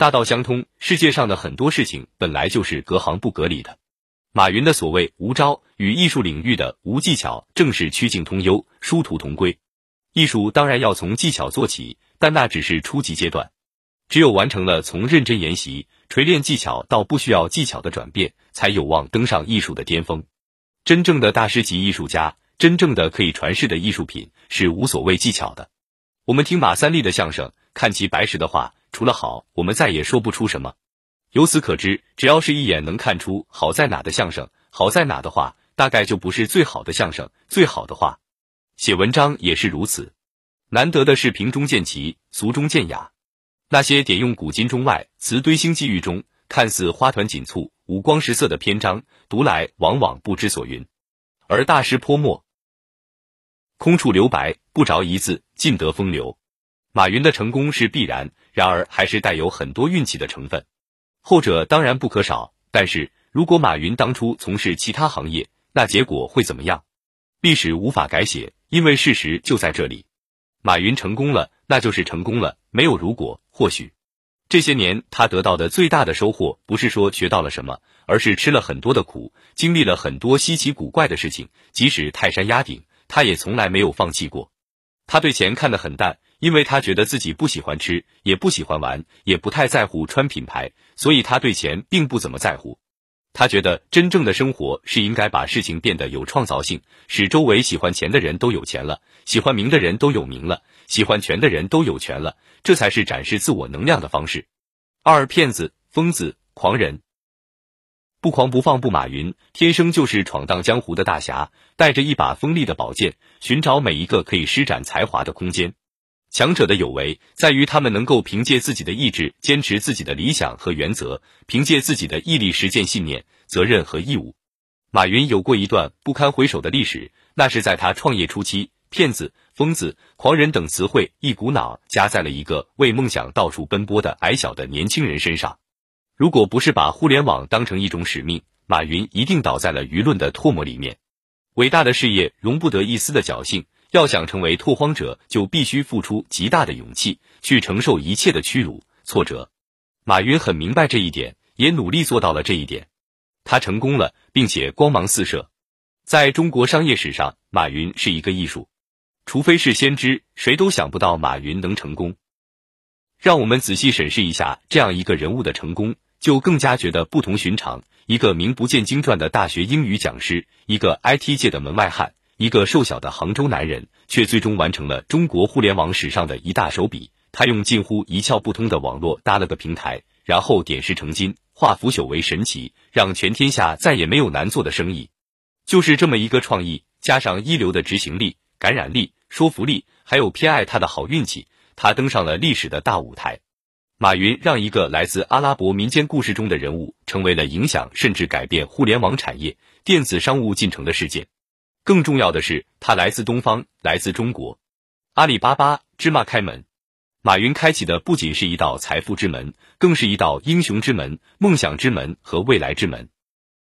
大道相通，世界上的很多事情本来就是隔行不隔离的。马云的所谓无招与艺术领域的无技巧，正是曲径通幽、殊途同归。艺术当然要从技巧做起，但那只是初级阶段。只有完成了从认真研习、锤炼技巧到不需要技巧的转变，才有望登上艺术的巅峰。真正的大师级艺术家，真正的可以传世的艺术品，是无所谓技巧的。我们听马三立的相声，看齐白石的画，除了好，我们再也说不出什么。由此可知，只要是一眼能看出好在哪的相声，好在哪的话，大概就不是最好的相声，最好的话。写文章也是如此，难得的是平中见奇，俗中见雅。那些点用古今中外、词堆星际域中，看似花团锦簇、五光十色的篇章，读来往往不知所云。而大师泼墨，空处留白，不着一字，尽得风流。马云的成功是必然，然而还是带有很多运气的成分。后者当然不可少，但是如果马云当初从事其他行业，那结果会怎么样？历史无法改写，因为事实就在这里。马云成功了，那就是成功了，没有如果。或许这些年他得到的最大的收获，不是说学到了什么，而是吃了很多的苦，经历了很多稀奇古怪的事情。即使泰山压顶，他也从来没有放弃过。他对钱看得很淡。因为他觉得自己不喜欢吃，也不喜欢玩，也不太在乎穿品牌，所以他对钱并不怎么在乎。他觉得真正的生活是应该把事情变得有创造性，使周围喜欢钱的人都有钱了，喜欢名的人都有名了，喜欢权的人都有权了，这才是展示自我能量的方式。二骗子、疯子、狂人，不狂不放不马云，天生就是闯荡江湖的大侠，带着一把锋利的宝剑，寻找每一个可以施展才华的空间。强者的有为在于他们能够凭借自己的意志坚持自己的理想和原则，凭借自己的毅力实践信念、责任和义务。马云有过一段不堪回首的历史，那是在他创业初期，骗子、疯子、狂人等词汇一股脑加在了一个为梦想到处奔波的矮小的年轻人身上。如果不是把互联网当成一种使命，马云一定倒在了舆论的唾沫里面。伟大的事业容不得一丝的侥幸。要想成为拓荒者，就必须付出极大的勇气，去承受一切的屈辱、挫折。马云很明白这一点，也努力做到了这一点。他成功了，并且光芒四射。在中国商业史上，马云是一个艺术，除非是先知，谁都想不到马云能成功。让我们仔细审视一下这样一个人物的成功，就更加觉得不同寻常。一个名不见经传的大学英语讲师，一个 IT 界的门外汉。一个瘦小的杭州男人，却最终完成了中国互联网史上的一大手笔。他用近乎一窍不通的网络搭了个平台，然后点石成金，化腐朽为神奇，让全天下再也没有难做的生意。就是这么一个创意，加上一流的执行力、感染力、说服力，还有偏爱他的好运气，他登上了历史的大舞台。马云让一个来自阿拉伯民间故事中的人物，成为了影响甚至改变互联网产业、电子商务进程的事件。更重要的是，他来自东方，来自中国。阿里巴巴芝麻开门，马云开启的不仅是一道财富之门，更是一道英雄之门、梦想之门和未来之门。